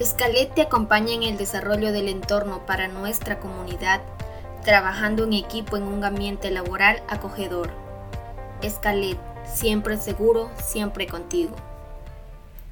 Escalet te acompaña en el desarrollo del entorno para nuestra comunidad, trabajando en equipo en un ambiente laboral acogedor. Escalet, siempre seguro, siempre contigo.